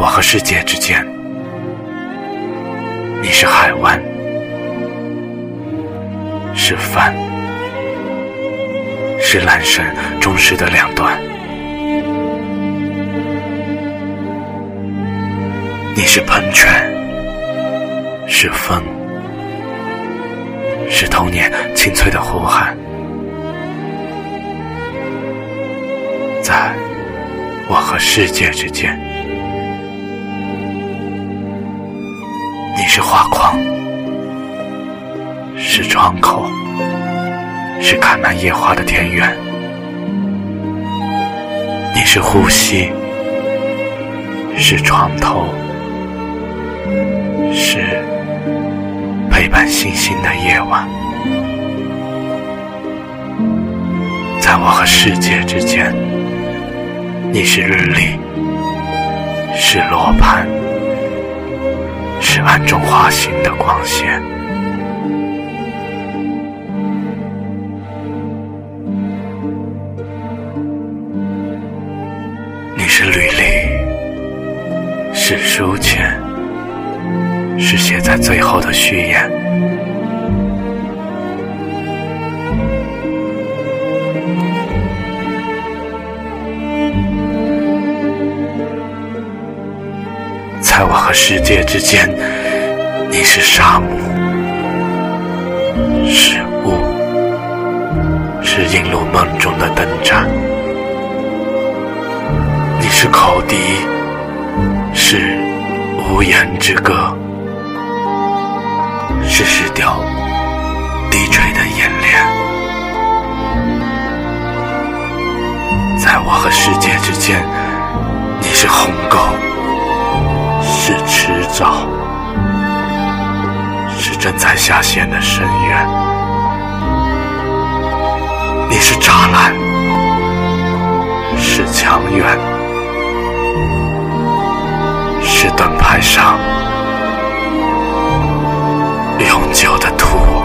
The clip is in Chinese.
我和世界之间，你是海湾，是帆，是缆绳忠实的两端。你是喷泉，是风，是童年清脆的呼喊。在我和世界之间，你是画框，是窗口，是开满野花的田园。你是呼吸，是床头。是陪伴星星的夜晚，在我和世界之间，你是日历，是罗盘，是暗中滑行的光线。你是履历，是书签。是写在最后的序言。在我和世界之间，你是沙漠，是雾，是引入梦中的灯盏。你是口笛，是无言之歌。是石雕低垂的眼帘，在我和世界之间，是正在下陷的深渊。你是栅栏，是墙垣，是盾牌上。永久的土。